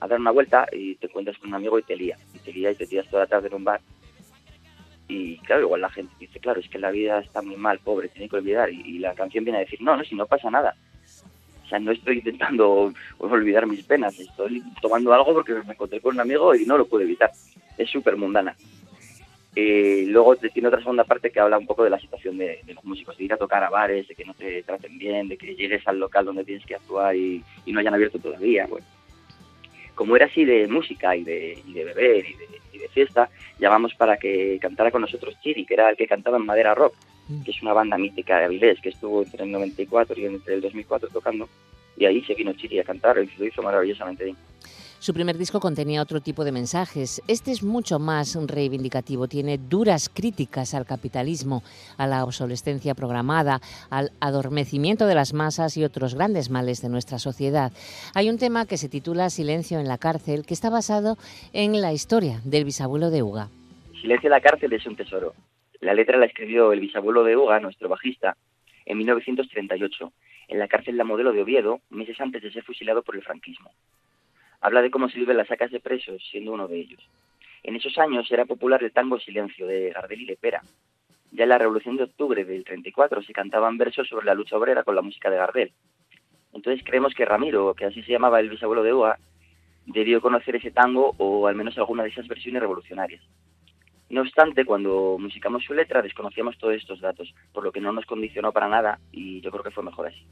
a dar una vuelta y te encuentras con un amigo y te lía. Y te lía y te tiras toda la tarde en un bar. Y claro, igual la gente dice, claro, es que la vida está muy mal, pobre, tiene que olvidar. Y, y la canción viene a decir, no, no, si no pasa nada. O sea, no estoy intentando olvidar mis penas, estoy tomando algo porque me encontré con un amigo y no lo puedo evitar. Es súper mundana. Eh, luego tiene otra segunda parte que habla un poco de la situación de, de, los músicos, de ir a tocar a bares, de que no te traten bien, de que llegues al local donde tienes que actuar y, y no hayan abierto todavía. Bueno, como era así de música y de, y de beber y de, y de, fiesta, llamamos para que cantara con nosotros Chiri, que era el que cantaba en Madera Rock, que es una banda mítica de Avilés, que estuvo entre el 94 y entre el 2004 tocando, y ahí se vino Chiri a cantar y lo hizo maravillosamente bien. Su primer disco contenía otro tipo de mensajes. Este es mucho más reivindicativo. Tiene duras críticas al capitalismo, a la obsolescencia programada, al adormecimiento de las masas y otros grandes males de nuestra sociedad. Hay un tema que se titula Silencio en la cárcel, que está basado en la historia del bisabuelo de Uga. Silencio en la cárcel es un tesoro. La letra la escribió el bisabuelo de Uga, nuestro bajista, en 1938, en la cárcel La Modelo de Oviedo, meses antes de ser fusilado por el franquismo habla de cómo se las sacas de presos, siendo uno de ellos. En esos años era popular el tango Silencio de Gardel y Lepera. Ya en la Revolución de Octubre del 34 se cantaban versos sobre la lucha obrera con la música de Gardel. Entonces creemos que Ramiro, que así se llamaba el bisabuelo de Ua, debió conocer ese tango o al menos alguna de esas versiones revolucionarias. No obstante, cuando musicamos su letra desconocíamos todos estos datos, por lo que no nos condicionó para nada y yo creo que fue mejor así.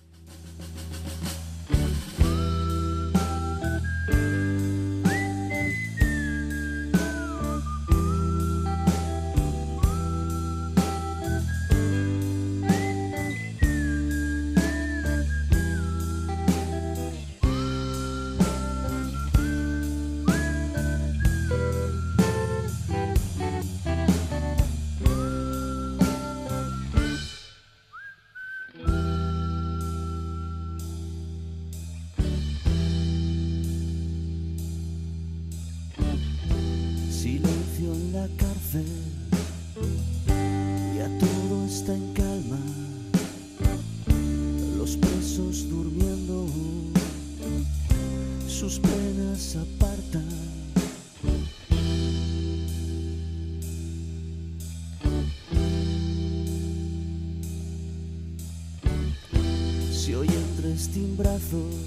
faithful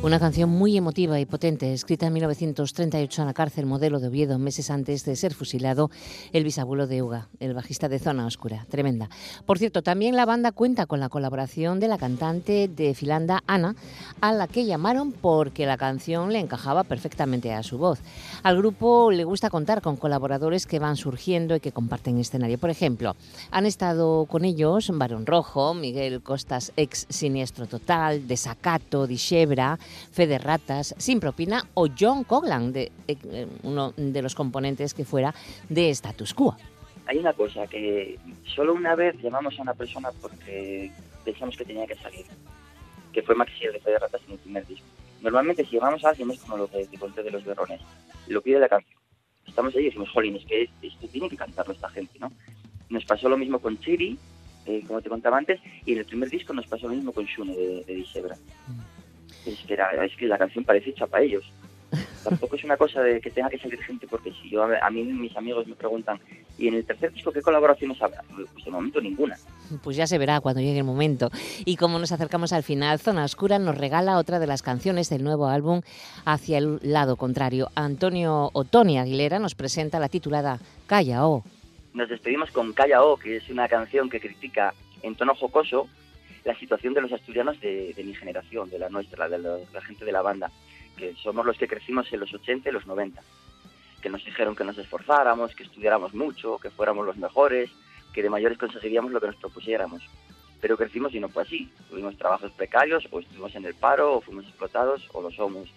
Una canción muy emotiva y potente, escrita en 1938 en la cárcel modelo de Oviedo, meses antes de ser fusilado el bisabuelo de Uga, el bajista de Zona Oscura. Tremenda. Por cierto, también la banda cuenta con la colaboración de la cantante de Filanda, Ana, a la que llamaron porque la canción le encajaba perfectamente a su voz. Al grupo le gusta contar con colaboradores que van surgiendo y que comparten escenario. Por ejemplo, han estado con ellos Barón Rojo, Miguel Costas, ex Siniestro Total, Desacato, Dishebra, Fede Ratas, Sin Propina o John Coglan, de, eh, uno de los componentes que fuera de Status Quo. Hay una cosa, que solo una vez llamamos a una persona porque pensamos que tenía que salir, que fue Maxi de Fede Ratas en el primer disco. Normalmente si llamamos a alguien es como lo que te conté de los berrones, lo pide la canción. Estamos ahí y decimos, jolín, es que esto tiene que cantarlo esta gente, ¿no? Nos pasó lo mismo con Chiri, eh, como te contaba antes, y en el primer disco nos pasó lo mismo con Shune de, de Disebra. Es era, es que la canción parece hecha para ellos. *laughs* Tampoco es una cosa de que tenga que salir gente, porque si yo a mí mis amigos me preguntan, ¿y en el tercer disco qué colaboraciones habrá? Pues de momento ninguna. Pues ya se verá cuando llegue el momento. Y como nos acercamos al final, Zona Oscura nos regala otra de las canciones del nuevo álbum Hacia el lado contrario. Antonio Otoni Aguilera nos presenta la titulada Calla O. Nos despedimos con Calla O, que es una canción que critica en tono jocoso la situación de los asturianos de, mi generación, de la nuestra, de la, gente de la banda, que somos los que crecimos en los 80 y los 90, que nos dijeron que nos esforzáramos, que estudiáramos mucho, que fuéramos los mejores, que de mayores conseguiríamos lo que nos propusiéramos. Pero crecimos y no fue así. Tuvimos trabajos precarios, o estuvimos en el paro, o fuimos explotados, o lo somos.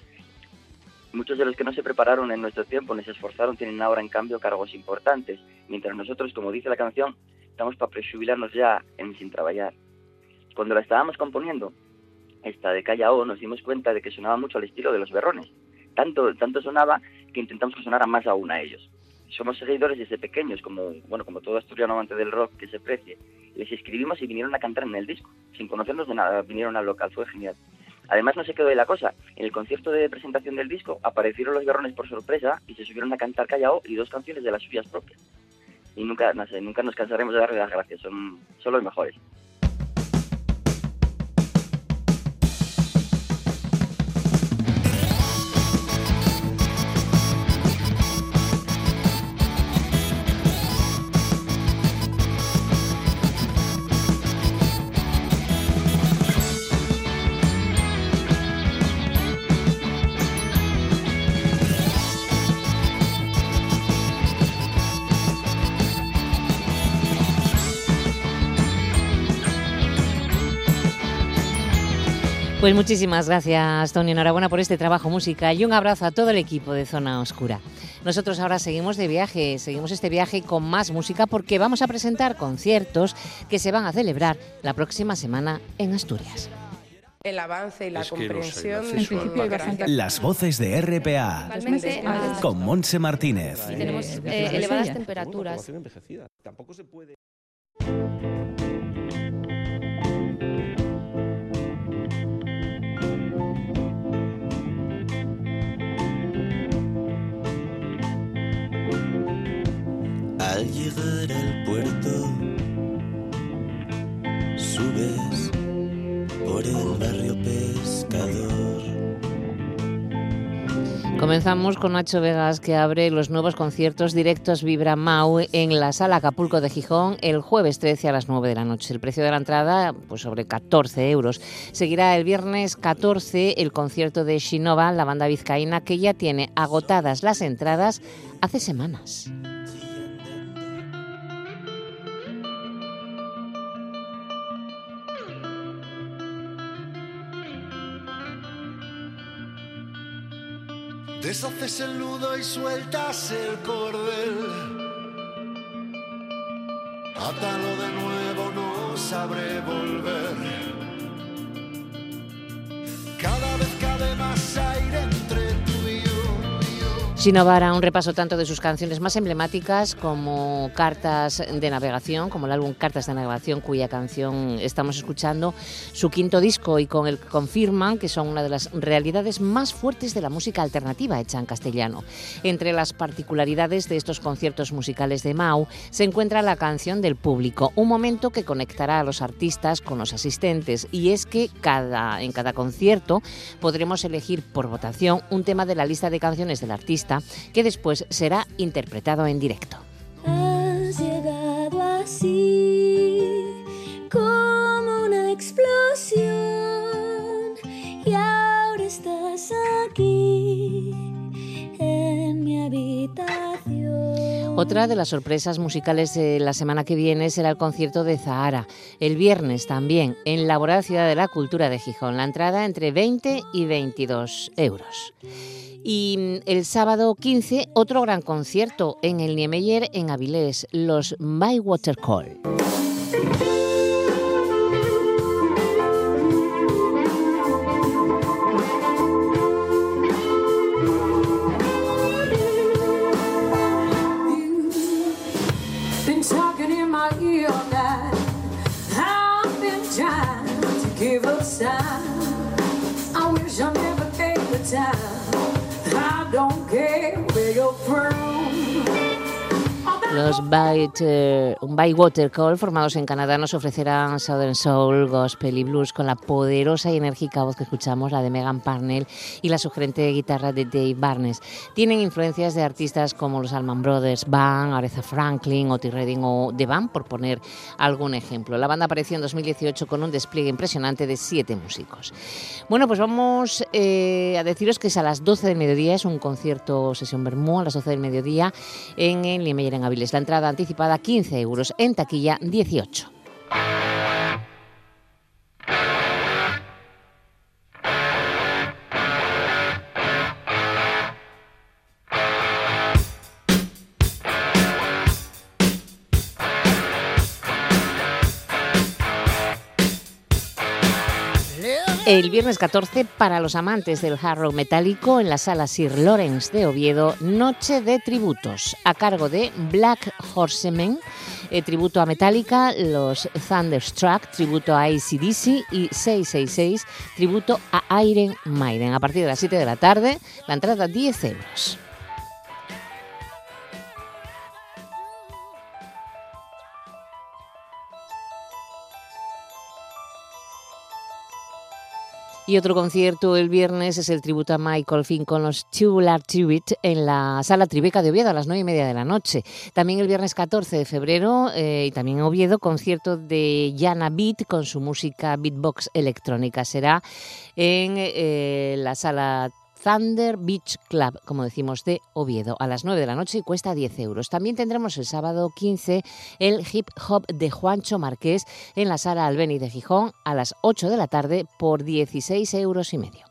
Muchos de los que no se prepararon en nuestro tiempo ni se esforzaron tienen ahora, en cambio, cargos importantes, mientras nosotros, como dice la canción, estamos para prejubilarnos ya en sin trabajar. Cuando la estábamos componiendo, esta de Callao, nos dimos cuenta de que sonaba mucho al estilo de los berrones. Tanto, tanto sonaba que intentamos que sonara más aún a ellos. Somos seguidores desde pequeños, como, bueno, como todo asturiano amante del rock que se precie. Les escribimos y vinieron a cantar en el disco, sin conocernos de nada, vinieron al local, fue genial. Además no se quedó de la cosa, en el concierto de presentación del disco aparecieron los berrones por sorpresa y se subieron a cantar Callao y dos canciones de las suyas propias. Y nunca, no sé, nunca nos cansaremos de darle las gracias, son, son los mejores. Pues muchísimas gracias, Tony. Enhorabuena por este trabajo música y un abrazo a todo el equipo de Zona Oscura. Nosotros ahora seguimos de viaje, seguimos este viaje con más música porque vamos a presentar conciertos que se van a celebrar la próxima semana en Asturias. El avance y la comprensión. Las voces de RPA. Con Monse Martínez. tenemos eh, elevadas temperaturas. Tampoco se puede. Al llegar al puerto, subes por el barrio pescador. Comenzamos con Nacho Vegas que abre los nuevos conciertos directos Vibra Mau en la sala Acapulco de Gijón el jueves 13 a las 9 de la noche. El precio de la entrada, pues sobre 14 euros. Seguirá el viernes 14 el concierto de Shinova, la banda vizcaína, que ya tiene agotadas las entradas hace semanas. Deshaces el nudo y sueltas el cordel. Átalo de nuevo, no sabré volver. Cada vez cabe más Shinovara, un repaso tanto de sus canciones más emblemáticas como Cartas de Navegación, como el álbum Cartas de Navegación, cuya canción estamos escuchando, su quinto disco y con el que confirman que son una de las realidades más fuertes de la música alternativa hecha en castellano. Entre las particularidades de estos conciertos musicales de Mau se encuentra la canción del público, un momento que conectará a los artistas con los asistentes y es que cada, en cada concierto podremos elegir por votación un tema de la lista de canciones del artista que después será interpretado en directo. Otra de las sorpresas musicales de la semana que viene será el concierto de Zahara, el viernes también, en la Laboral Ciudad de la Cultura de Gijón. La entrada entre 20 y 22 euros. Y mm, el sábado 15, otro gran concierto en el Niemeyer en Avilés, los My Water Call. Los Byte, un Water Call, formados en Canadá, nos ofrecerán Southern Soul, Gospel y Blues con la poderosa y enérgica voz que escuchamos, la de Megan Parnell, y la sugerente guitarra de Dave Barnes. Tienen influencias de artistas como los Allman Brothers, Van, Aretha Franklin, Otis Redding o The Band, por poner algún ejemplo. La banda apareció en 2018 con un despliegue impresionante de siete músicos. Bueno, pues vamos eh, a deciros que es a las 12 del mediodía, es un concierto sesión Bermú a las 12 del mediodía en el Niemeyer en Avilés. La entrada anticipada 15 euros, en taquilla 18. El viernes 14, para los amantes del hard metálico, en la sala Sir Lawrence de Oviedo, Noche de Tributos, a cargo de Black Horsemen, eh, tributo a Metallica, los Thunderstruck, tributo a ACDC y 666, tributo a Iron Maiden. A partir de las 7 de la tarde, la entrada 10 euros. Y otro concierto el viernes es el tributo a Michael Finn con los Tubular Tribute en la Sala Tribeca de Oviedo a las nueve y media de la noche. También el viernes 14 de febrero eh, y también en Oviedo, concierto de Yana Beat con su música beatbox electrónica. Será en eh, la Sala Thunder Beach Club, como decimos, de Oviedo, a las 9 de la noche y cuesta 10 euros. También tendremos el sábado 15 el hip hop de Juancho Marqués en la sala Albeni de Gijón a las 8 de la tarde por 16 euros y medio.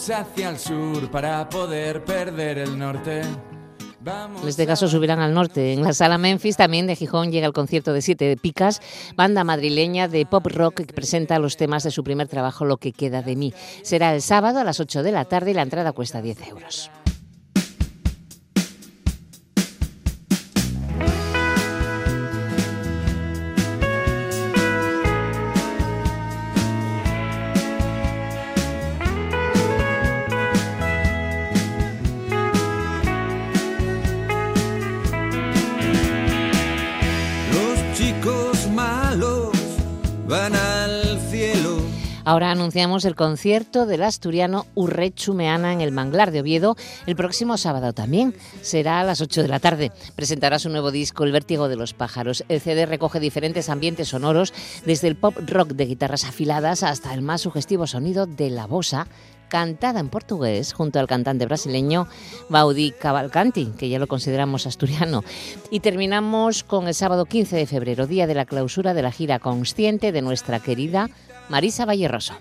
Vamos hacia el sur para poder perder el norte. En este caso subirán al norte. En la sala Memphis también de Gijón llega el concierto de Siete de Picas, banda madrileña de pop rock que presenta los temas de su primer trabajo Lo que queda de mí. Será el sábado a las 8 de la tarde y la entrada cuesta 10 euros. Ahora anunciamos el concierto del asturiano Urrechu Meana en el Manglar de Oviedo el próximo sábado también. Será a las 8 de la tarde. Presentará su nuevo disco El vértigo de los pájaros. El CD recoge diferentes ambientes sonoros, desde el pop rock de guitarras afiladas hasta el más sugestivo sonido de la bosa cantada en portugués junto al cantante brasileño Baudi Cavalcanti, que ya lo consideramos asturiano. Y terminamos con el sábado 15 de febrero, día de la clausura de la gira consciente de nuestra querida Marisa Valleroso.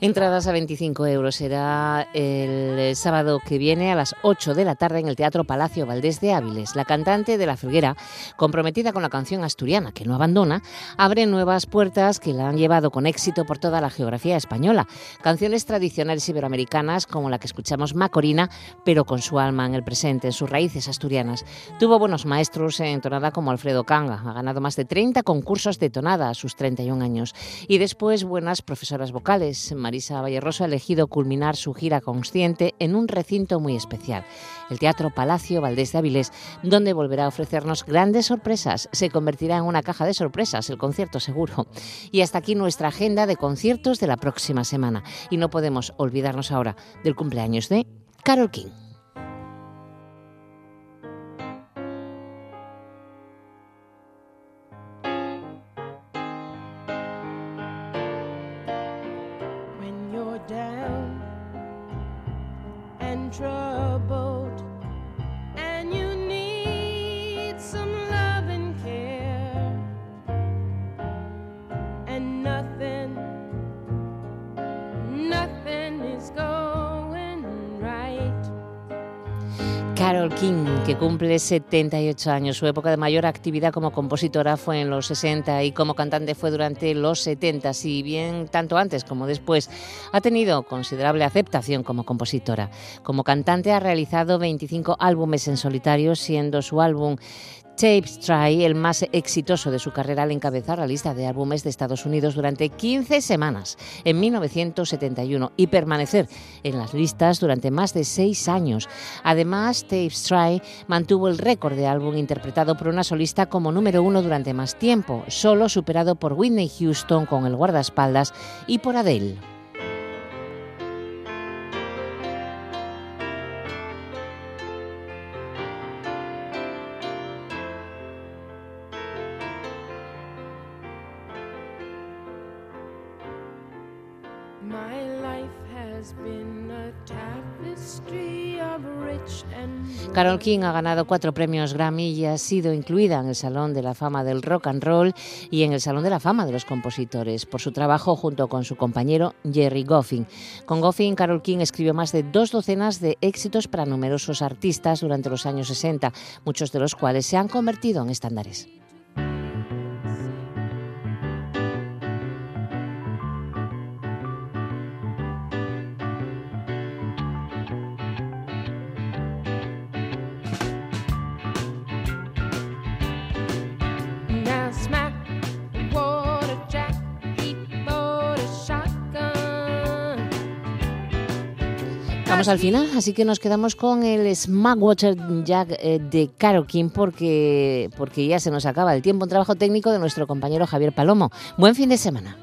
Entradas a 25 euros. Será el sábado que viene a las 8 de la tarde en el Teatro Palacio Valdés de Áviles. La cantante de La Felguera, comprometida con la canción asturiana que no abandona, abre nuevas puertas que la han llevado con éxito por toda la geografía española. Canciones tradicionales iberoamericanas como la que escuchamos Macorina, pero con su alma en el presente, en sus raíces asturianas. Tuvo buenos maestros en tonada como Alfredo Canga. Ha ganado más de 30 concursos de tonada a sus 31 años. Y después buenas profesoras vocales. Marisa Valleroso ha elegido culminar su gira consciente en un recinto muy especial, el Teatro Palacio Valdés de Avilés, donde volverá a ofrecernos grandes sorpresas. Se convertirá en una caja de sorpresas, el concierto seguro. Y hasta aquí nuestra agenda de conciertos de la próxima semana. Y no podemos olvidarnos ahora del cumpleaños de Carol King. Cumple 78 años. Su época de mayor actividad como compositora fue en los 60 y como cantante fue durante los 70. Si bien tanto antes como después ha tenido considerable aceptación como compositora. Como cantante ha realizado 25 álbumes en solitario, siendo su álbum Tapes Try, el más exitoso de su carrera al encabezar la lista de álbumes de Estados Unidos durante 15 semanas en 1971 y permanecer en las listas durante más de seis años. Además, Tapes Try mantuvo el récord de álbum interpretado por una solista como número uno durante más tiempo, solo superado por Whitney Houston con el guardaespaldas y por Adele. Carol King ha ganado cuatro premios Grammy y ha sido incluida en el Salón de la Fama del Rock and Roll y en el Salón de la Fama de los Compositores por su trabajo junto con su compañero Jerry Goffin. Con Goffin, Carol King escribió más de dos docenas de éxitos para numerosos artistas durante los años 60, muchos de los cuales se han convertido en estándares. al final, así que nos quedamos con el Smackwater Jack eh, de Caro King porque, porque ya se nos acaba el tiempo. Un trabajo técnico de nuestro compañero Javier Palomo. Buen fin de semana.